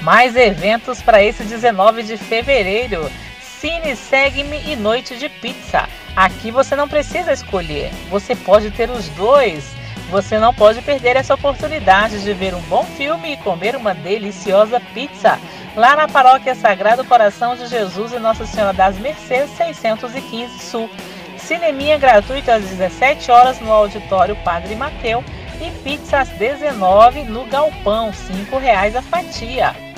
Mais eventos para esse 19 de fevereiro. Cine Segue-me e Noite de Pizza. Aqui você não precisa escolher, você pode ter os dois. Você não pode perder essa oportunidade de ver um bom filme e comer uma deliciosa pizza. Lá na Paróquia Sagrado Coração de Jesus e Nossa Senhora das Mercês, 615 Sul. Cineminha gratuito às 17 horas no auditório Padre Mateu e pizza às 19 no Galpão, R$ reais a fatia.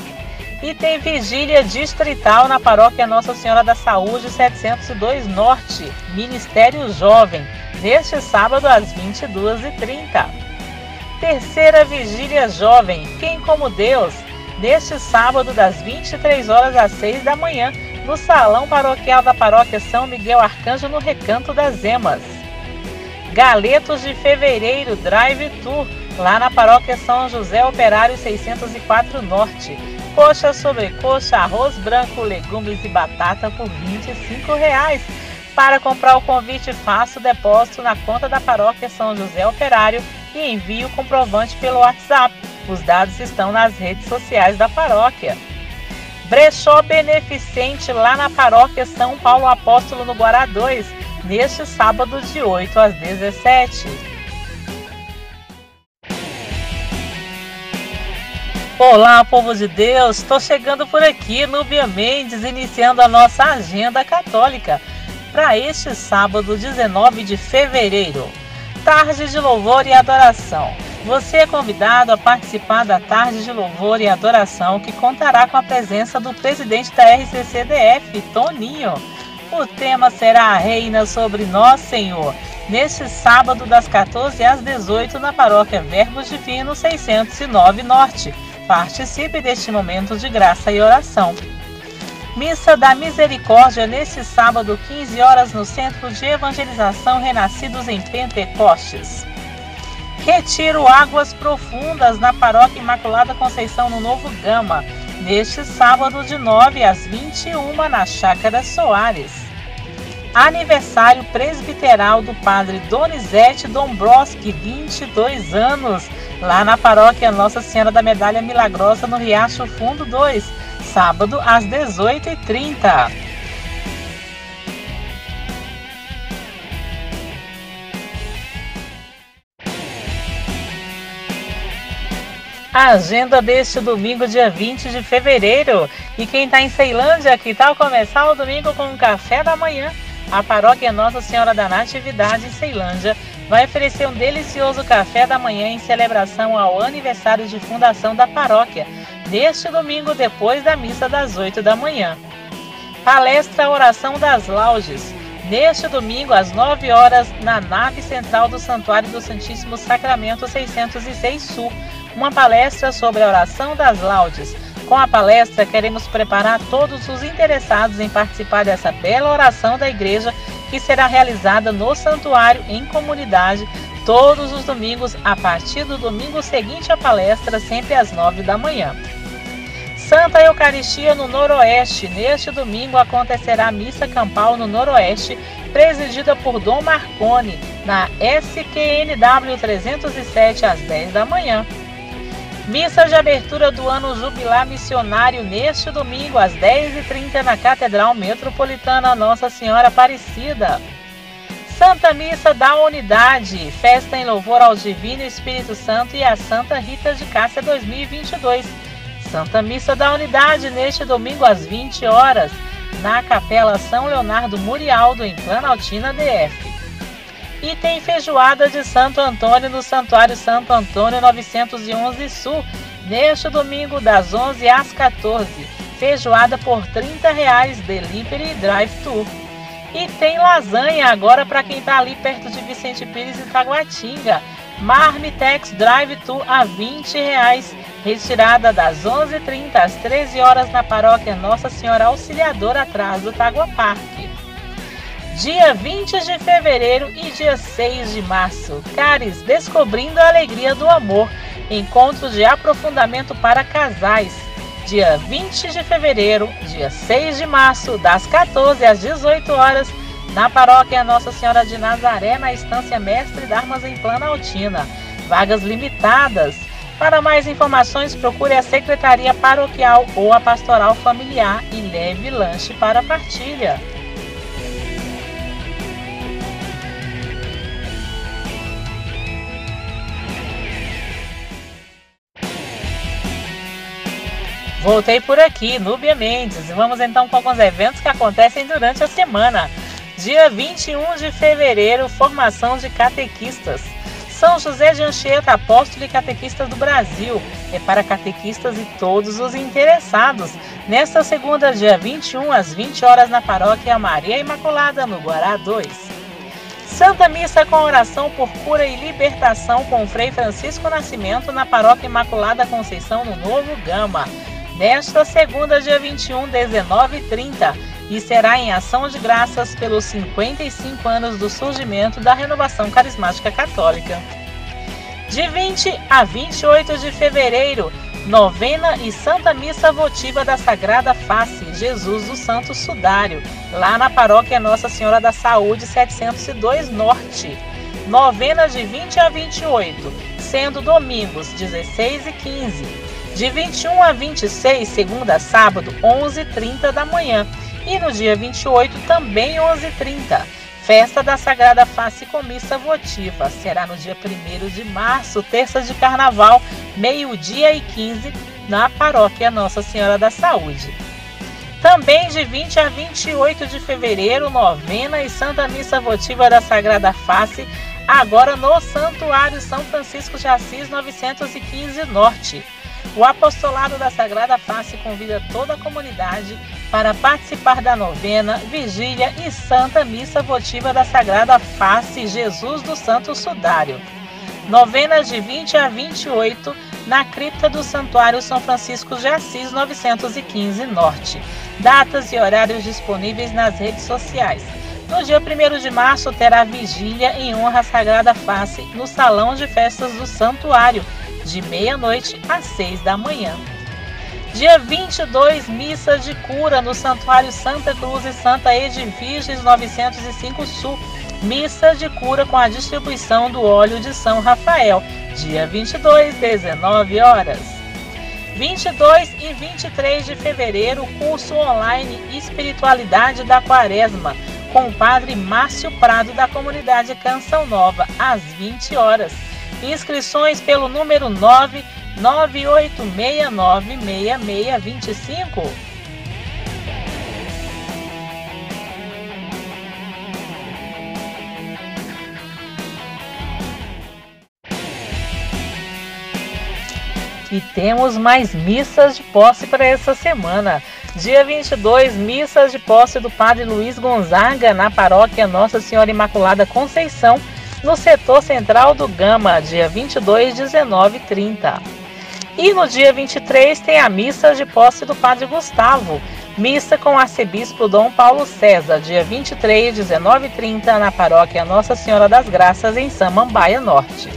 E tem vigília distrital na paróquia Nossa Senhora da Saúde 702 Norte, Ministério Jovem, neste sábado às 22h30. Terceira vigília jovem, Quem como Deus, neste sábado das 23 horas às 6 da manhã, no Salão Paroquial da Paróquia São Miguel Arcanjo, no Recanto das Emas. Galetos de Fevereiro Drive Tour, lá na Paróquia São José Operário 604 Norte. Coxa sobre coxa, arroz branco, legumes e batata por 25 reais. Para comprar o convite, faça o depósito na conta da Paróquia São José Operário e envie o comprovante pelo WhatsApp. Os dados estão nas redes sociais da paróquia. Brechó Beneficente lá na Paróquia São Paulo Apóstolo no Guará 2 neste sábado de 8 às 17. Olá, povo de Deus! Estou chegando por aqui, Núbia Mendes, iniciando a nossa agenda católica para este sábado, 19 de fevereiro. Tarde de louvor e adoração. Você é convidado a participar da tarde de louvor e adoração que contará com a presença do presidente da RCCDF, Toninho o tema será a Reina sobre Nós, Senhor, neste sábado das 14 às 18 na paróquia Verbos Divino 609 Norte. Participe deste momento de graça e oração. Missa da Misericórdia neste sábado, 15 horas, no Centro de Evangelização Renascidos em Pentecostes. Retiro Águas Profundas na Paróquia Imaculada Conceição no Novo Gama, neste sábado de 9 às 21 na Chácara Soares aniversário presbiteral do padre Donizete Dombrowski, 22 anos, lá na paróquia Nossa Senhora da Medalha Milagrosa, no Riacho Fundo 2, sábado às 18h30. A agenda deste domingo, dia 20 de fevereiro. E quem está em Ceilândia, que tal começar o domingo com um café da manhã? a paróquia Nossa Senhora da Natividade em Ceilândia vai oferecer um delicioso café da manhã em celebração ao aniversário de fundação da paróquia, neste domingo depois da missa das 8 da manhã. Palestra Oração das Laudes, neste domingo às 9 horas na nave central do Santuário do Santíssimo Sacramento 606 Sul, uma palestra sobre a oração das laudes com a palestra, queremos preparar todos os interessados em participar dessa bela oração da igreja que será realizada no santuário em comunidade todos os domingos a partir do domingo seguinte à palestra, sempre às nove da manhã. Santa Eucaristia no Noroeste. Neste domingo acontecerá a missa campal no Noroeste, presidida por Dom Marconi, na SQNW 307 às 10 da manhã. Missa de abertura do ano jubilar missionário neste domingo às 10h30 na Catedral Metropolitana Nossa Senhora Aparecida. Santa Missa da Unidade, festa em louvor ao Divino Espírito Santo e à Santa Rita de Cássia 2022. Santa Missa da Unidade neste domingo às 20 horas na Capela São Leonardo Murialdo em Planaltina DF. E tem feijoada de Santo Antônio no Santuário Santo Antônio 911 Sul, neste domingo das 11 às 14. Feijoada por 30 reais, delivery e drive-thru. E tem lasanha agora para quem está ali perto de Vicente Pires e Taguatinga. Marmitex Drive-Thru a 20 reais, retirada das 11h30 às 13 horas na paróquia Nossa Senhora Auxiliadora atrás do Tagua Parque dia 20 de fevereiro e dia 6 de março. Cares, descobrindo a alegria do amor. Encontro de aprofundamento para casais. Dia 20 de fevereiro, dia 6 de março, das 14 às 18 horas, na paróquia Nossa Senhora de Nazaré, na Estância Mestre Darmas em Planaltina. Vagas limitadas. Para mais informações, procure a Secretaria Paroquial ou a Pastoral Familiar e leve lanche para partilha. Voltei por aqui, Núbia Mendes, e vamos então com alguns eventos que acontecem durante a semana. Dia 21 de fevereiro, formação de catequistas. São José de Anchieta, apóstolo e catequista do Brasil. É para catequistas e todos os interessados. Nesta segunda, dia 21, às 20 horas, na paróquia Maria Imaculada, no Guará 2. Santa Missa com oração por cura e libertação com Frei Francisco Nascimento na Paróquia Imaculada Conceição, no Novo Gama nesta segunda, dia 21, 19h30, e será em ação de graças pelos 55 anos do surgimento da renovação carismática católica. De 20 a 28 de fevereiro, novena e Santa Missa Votiva da Sagrada Face, Jesus do Santo Sudário, lá na paróquia Nossa Senhora da Saúde 702 Norte. Novena de 20 a 28, sendo domingos 16 e 15 de 21 a 26, segunda a sábado, 11h30 da manhã. E no dia 28, também 11h30. Festa da Sagrada Face com missa votiva. Será no dia 1 de março, terça de carnaval, meio-dia e 15, na paróquia Nossa Senhora da Saúde. Também de 20 a 28 de fevereiro, novena e Santa Missa Votiva da Sagrada Face, agora no Santuário São Francisco de Assis 915 Norte. O apostolado da Sagrada Face convida toda a comunidade para participar da novena, vigília e santa missa votiva da Sagrada Face Jesus do Santo Sudário. Novenas de 20 a 28 na cripta do Santuário São Francisco de Assis 915 Norte. Datas e horários disponíveis nas redes sociais. No dia 1 de março terá vigília em honra à Sagrada Face no Salão de Festas do Santuário de meia-noite às seis da manhã. Dia 22, missa de cura no Santuário Santa Cruz e Santa Edviges 905 Sul. Missa de cura com a distribuição do óleo de São Rafael. Dia 22, 19 horas. 22 e 23 de fevereiro, curso online Espiritualidade da Quaresma, com o padre Márcio Prado da comunidade Canção Nova, às 20 horas. Inscrições pelo número 998696625. E temos mais missas de posse para essa semana. Dia 22, missas de posse do Padre Luiz Gonzaga na paróquia Nossa Senhora Imaculada Conceição no setor central do Gama, dia 22, 19 e 30. E no dia 23 tem a missa de posse do Padre Gustavo, missa com o arcebispo Dom Paulo César, dia 23, 19 e 30, na paróquia Nossa Senhora das Graças, em Samambaia Norte.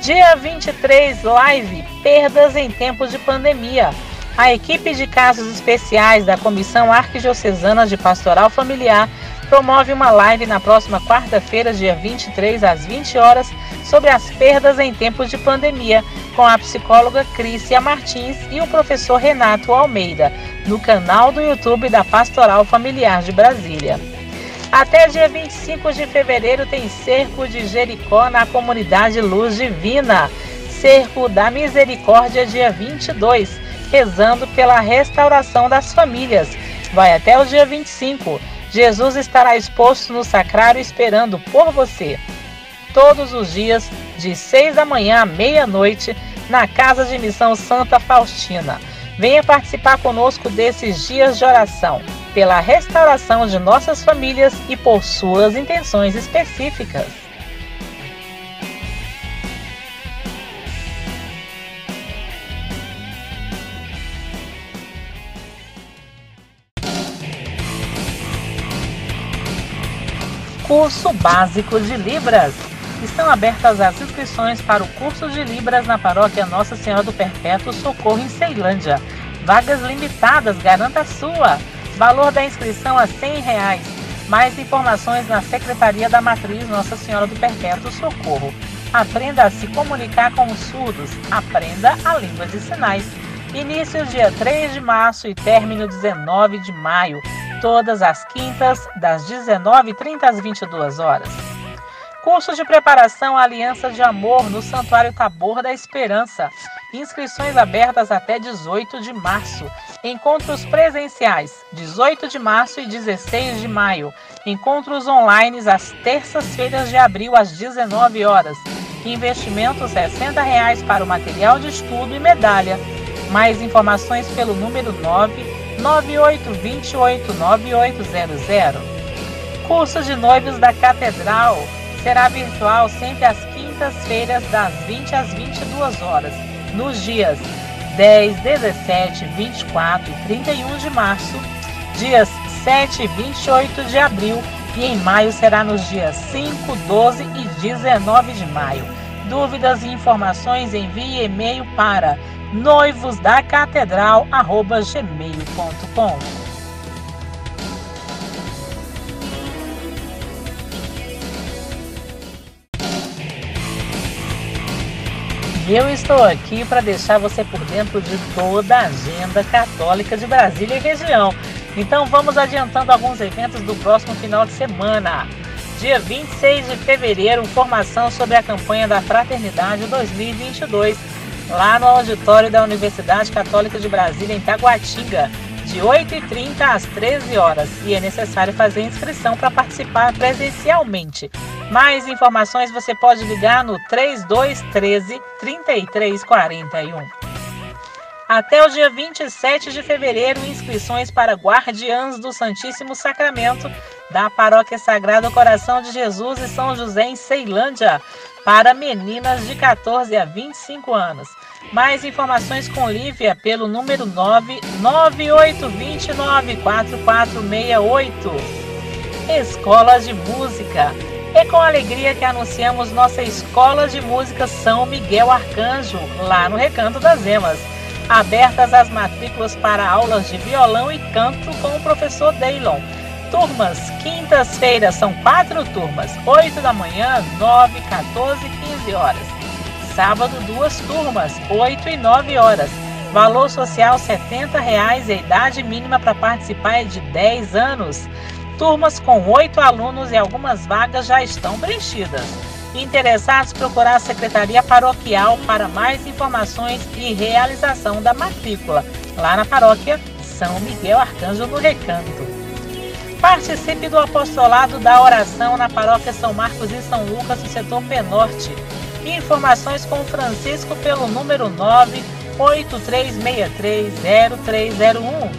Dia 23, live Perdas em Tempos de Pandemia. A equipe de casos especiais da Comissão Arquidiocesana de Pastoral Familiar promove uma live na próxima quarta-feira, dia 23, às 20 horas, sobre as perdas em tempos de pandemia, com a psicóloga Crícia Martins e o professor Renato Almeida, no canal do YouTube da Pastoral Familiar de Brasília. Até dia 25 de fevereiro tem Cerco de Jericó na comunidade Luz Divina. Cerco da Misericórdia, dia 22, rezando pela restauração das famílias. Vai até o dia 25. Jesus estará exposto no sacrário esperando por você. Todos os dias, de seis da manhã à meia-noite, na Casa de Missão Santa Faustina. Venha participar conosco desses dias de oração, pela restauração de nossas famílias e por suas intenções específicas. Curso Básico de Libras. Estão abertas as inscrições para o curso de Libras na paróquia Nossa Senhora do Perpétuo Socorro em Ceilândia. Vagas limitadas, garanta a sua. Valor da inscrição a 100 reais. Mais informações na Secretaria da Matriz Nossa Senhora do Perpétuo Socorro. Aprenda a se comunicar com os surdos. Aprenda a língua de sinais. Início dia 3 de março e término 19 de maio. Todas as quintas, das 19h30 às 22 horas. Curso de preparação Aliança de Amor no Santuário Tabor da Esperança. Inscrições abertas até 18 de março. Encontros presenciais, 18 de março e 16 de maio. Encontros online às terças-feiras de abril, às 19 horas. Investimento 60 reais para o material de estudo e medalha. Mais informações pelo número 998289800. Curso de noivos da Catedral será virtual sempre às quintas-feiras, das 20 às 22 horas, nos dias 10, 17, 24 e 31 de março, dias 7 e 28 de abril e em maio será nos dias 5, 12 e 19 de maio. Dúvidas e informações envie e-mail para noivosdacatedral@gmail.com. E eu estou aqui para deixar você por dentro de toda a agenda católica de Brasília e região. Então vamos adiantando alguns eventos do próximo final de semana. Dia 26 de fevereiro, formação sobre a campanha da Fraternidade 2022, lá no auditório da Universidade Católica de Brasília, em Taguatinga, de 8h30 às 13 horas. E é necessário fazer inscrição para participar presencialmente. Mais informações você pode ligar no 3213 3341. Até o dia 27 de fevereiro, inscrições para Guardiãs do Santíssimo Sacramento da Paróquia Sagrado Coração de Jesus e São José em Ceilândia, para meninas de 14 a 25 anos. Mais informações com Lívia pelo número 998294468. Escola de Música é com alegria que anunciamos nossa Escola de Música São Miguel Arcanjo, lá no Recanto das Emas. Abertas as matrículas para aulas de violão e canto com o professor Daylon. Turmas, quintas-feiras são quatro turmas, 8 da manhã, 9, 14 e 15 horas. Sábado, duas turmas, 8 e 9 horas. Valor social 70 reais e a idade mínima para participar é de 10 anos. Turmas com oito alunos e algumas vagas já estão preenchidas. Interessados procurar a Secretaria Paroquial para mais informações e realização da matrícula, lá na paróquia São Miguel Arcanjo no Recanto. Participe do apostolado da oração na paróquia São Marcos e São Lucas, no setor Penorte. Informações com Francisco pelo número 983630301.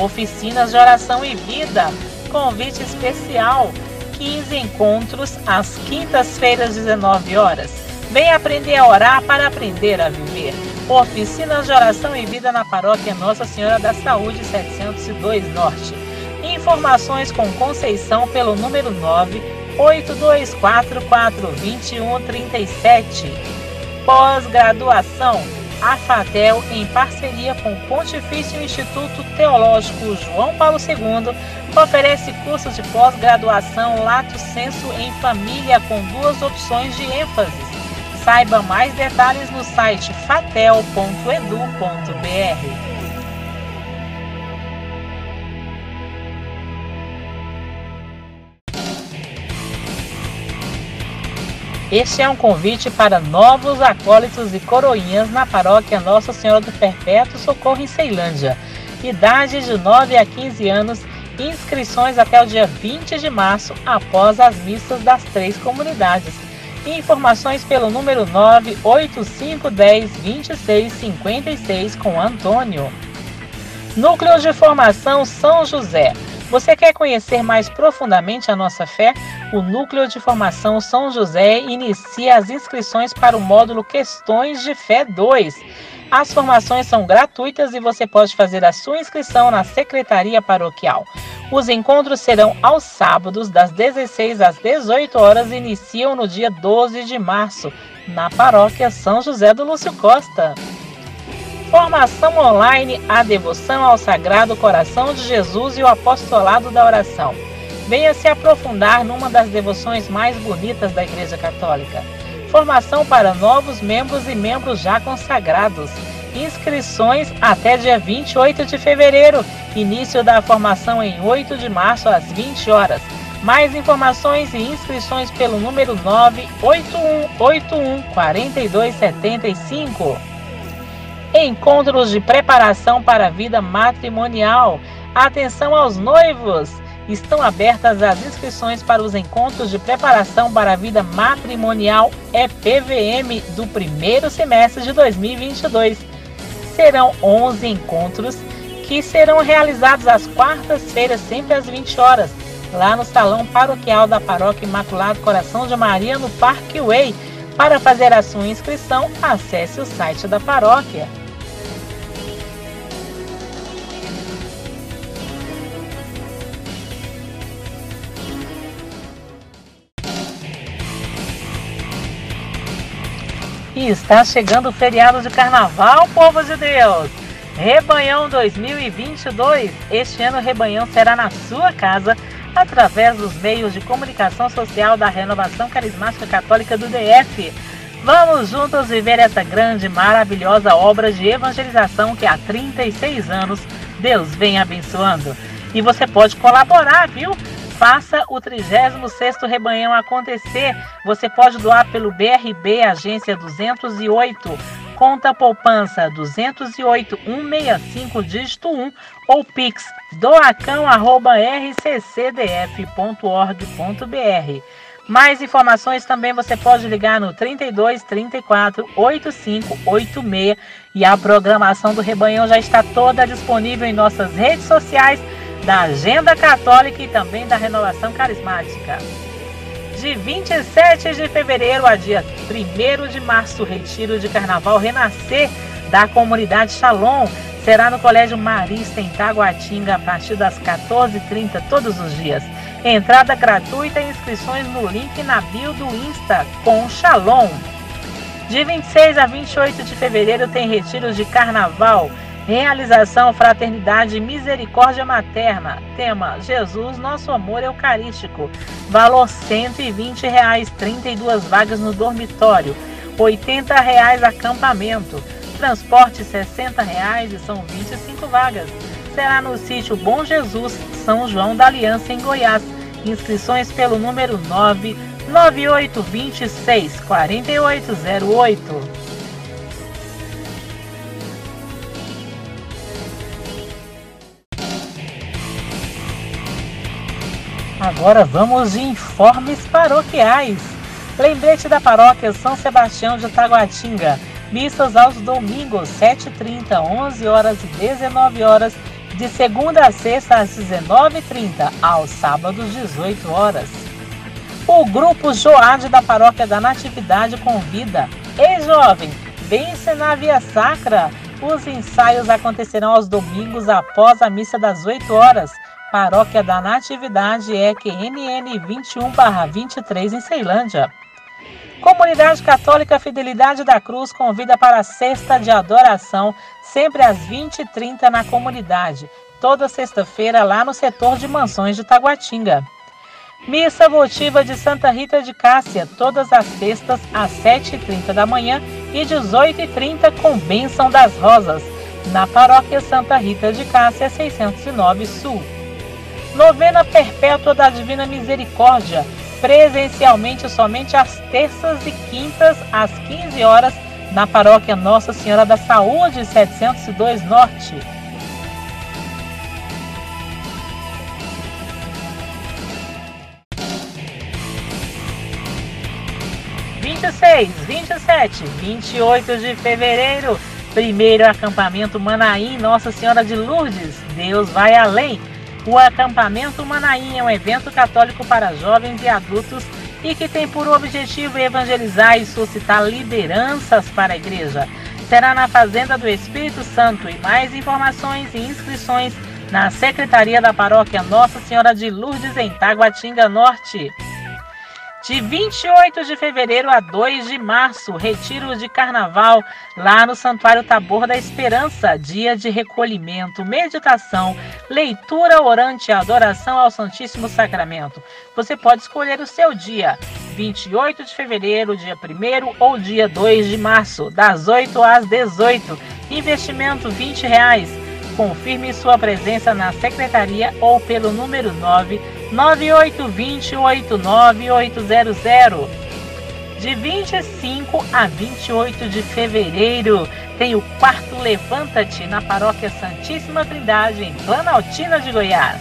Oficinas de Oração e Vida. Convite especial. 15 encontros às quintas-feiras, 19 horas. Vem aprender a orar para aprender a viver. Oficinas de Oração e Vida na Paróquia Nossa Senhora da Saúde 702 Norte. Informações com Conceição pelo número 9 82442137. Pós-graduação a FATEL, em parceria com o Pontifício Instituto Teológico João Paulo II, oferece cursos de pós-graduação Lato Senso em Família com duas opções de ênfase. Saiba mais detalhes no site fatel.edu.br. Este é um convite para novos acólitos e coroinhas na paróquia Nossa Senhora do Perpétuo Socorro em Ceilândia. Idade de 9 a 15 anos, inscrições até o dia 20 de março, após as missas das três comunidades. Informações pelo número 98510 2656 com Antônio. Núcleo de Formação São José. Você quer conhecer mais profundamente a nossa fé? O Núcleo de Formação São José inicia as inscrições para o módulo Questões de Fé 2. As formações são gratuitas e você pode fazer a sua inscrição na Secretaria Paroquial. Os encontros serão aos sábados, das 16 às 18 horas e iniciam no dia 12 de março, na Paróquia São José do Lúcio Costa. Formação online A Devoção ao Sagrado Coração de Jesus e o Apostolado da Oração. Venha se aprofundar numa das devoções mais bonitas da Igreja Católica. Formação para novos membros e membros já consagrados. Inscrições até dia 28 de fevereiro. Início da formação em 8 de março às 20 horas. Mais informações e inscrições pelo número 98181 4275. Encontros de preparação para a vida matrimonial. Atenção aos noivos! Estão abertas as inscrições para os encontros de preparação para a vida matrimonial EPVM do primeiro semestre de 2022. Serão 11 encontros que serão realizados às quartas-feiras, sempre às 20 horas, lá no Salão Paroquial da Paróquia Imaculado Coração de Maria, no Parque Way. Para fazer a sua inscrição, acesse o site da paróquia. E está chegando o feriado de carnaval, povo de Deus! Rebanhão 2022. Este ano o Rebanhão será na sua casa através dos meios de comunicação social da Renovação Carismática Católica do DF. Vamos juntos viver essa grande maravilhosa obra de evangelização que há 36 anos Deus vem abençoando. E você pode colaborar, viu? Faça o 36º Rebanhão acontecer. Você pode doar pelo BRB Agência 208, conta poupança 208 165 dígito 1 ou pix doacão@rccdf.org.br. Mais informações também você pode ligar no 32 34 85 86 e a programação do Rebanhão já está toda disponível em nossas redes sociais da Agenda Católica e também da Renovação Carismática. De 27 de fevereiro a dia 1 de março, retiro de Carnaval Renascer da comunidade Shalom será no Colégio Marista em Taguatinga a partir das 14h30 todos os dias. Entrada gratuita e inscrições no link na bio do Insta com Shalom. De 26 a 28 de fevereiro tem retiros de Carnaval Realização Fraternidade e Misericórdia Materna. Tema: Jesus, nosso amor eucarístico. Valor 120 reais, 32 vagas no dormitório. 80 reais acampamento. Transporte 60 reais e são 25 vagas. Será no sítio Bom Jesus, São João da Aliança, em Goiás. Inscrições pelo número 99826 4808. Agora vamos de informes paroquiais. Lembrete da paróquia São Sebastião de Taguatinga. Missas aos domingos, 7h30, 11 horas e 19 horas, de segunda a sexta às 19h30, aos sábados, 18 horas. O grupo Joade da Paróquia da Natividade convida. Ei, jovem, vem ensinar via sacra. Os ensaios acontecerão aos domingos após a missa das 8 horas Paróquia da Natividade EQNN 21-23 em Ceilândia. Comunidade Católica Fidelidade da Cruz convida para a sexta de adoração, sempre às 20h30 na comunidade, toda sexta-feira lá no setor de mansões de Taguatinga. Missa votiva de Santa Rita de Cássia, todas as sextas às 7h30 da manhã e 18h30 com bênção das rosas, na paróquia Santa Rita de Cássia 609 Sul. Novena Perpétua da Divina Misericórdia, presencialmente somente às terças e quintas, às 15 horas, na paróquia Nossa Senhora da Saúde, 702 Norte. Vinte e seis, vinte e sete, vinte e oito de fevereiro, primeiro acampamento Manaim, Nossa Senhora de Lourdes, Deus vai além. O acampamento Manaim é um evento católico para jovens e adultos e que tem por objetivo evangelizar e suscitar lideranças para a igreja. Será na Fazenda do Espírito Santo e mais informações e inscrições na Secretaria da Paróquia Nossa Senhora de Lourdes em Taguatinga Norte. De 28 de fevereiro a 2 de março, retiro de carnaval lá no Santuário Tabor da Esperança, dia de recolhimento, meditação, leitura orante e adoração ao Santíssimo Sacramento. Você pode escolher o seu dia, 28 de fevereiro, dia 1 ou dia 2 de março, das 8 às 18. Investimento 20 reais. Confirme sua presença na secretaria ou pelo número 9 9820898800. De 25 a 28 de fevereiro, tem o quarto Levanta-te na Paróquia Santíssima Trindade, em Planaltina de Goiás.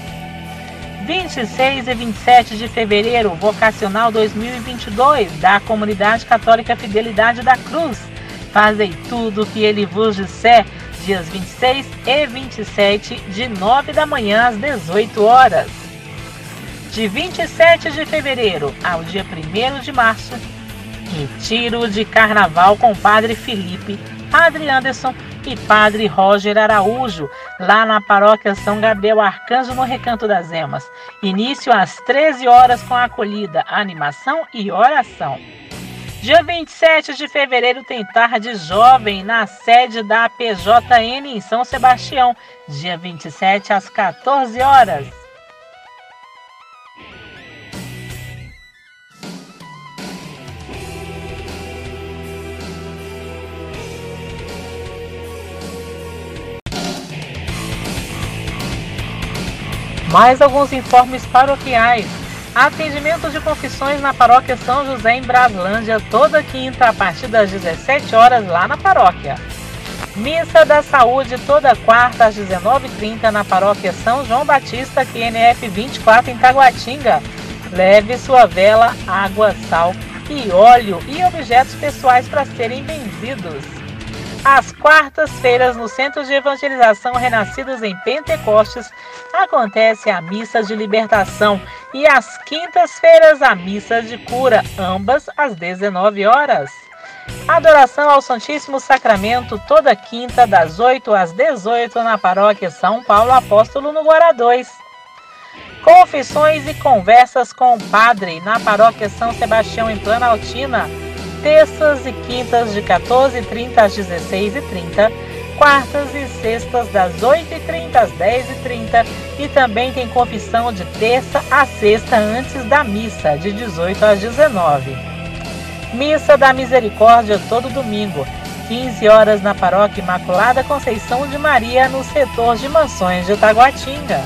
26 e 27 de fevereiro, Vocacional 2022, da Comunidade Católica Fidelidade da Cruz. Fazei tudo o que ele vos disser, dias 26 e 27, de 9 da manhã às 18 horas de 27 de fevereiro ao dia 1 de março, retiro de carnaval com Padre Felipe, Padre Anderson e Padre Roger Araújo, lá na paróquia São Gabriel Arcanjo, no Recanto das Emas. Início às 13 horas com acolhida, animação e oração. Dia 27 de fevereiro tem tarde jovem na sede da PJN em São Sebastião. Dia 27 às 14 horas. Mais alguns informes paroquiais. Atendimento de confissões na paróquia São José em Braslândia, toda quinta a partir das 17 horas lá na paróquia. Missa da Saúde toda quarta às 19h30 na paróquia São João Batista, QNF 24 em Taguatinga. Leve sua vela, água, sal e óleo e objetos pessoais para serem benzidos. Às quartas-feiras, no Centro de Evangelização Renascidos em Pentecostes, acontece a missa de libertação e às quintas-feiras a missa de cura, ambas às 19 horas. Adoração ao Santíssimo Sacramento toda quinta das 8 às 18 na Paróquia São Paulo Apóstolo no Guará 2. Confissões e conversas com o Padre na Paróquia São Sebastião em Planaltina, terças e quintas de 14h30 às 16h30 quartas e sextas das 8h30 às 10h30 e também tem confissão de terça a sexta antes da missa, de 18 às 19 Missa da Misericórdia todo domingo, 15 horas na Paróquia Imaculada Conceição de Maria, no setor de Mansões de Taguatinga.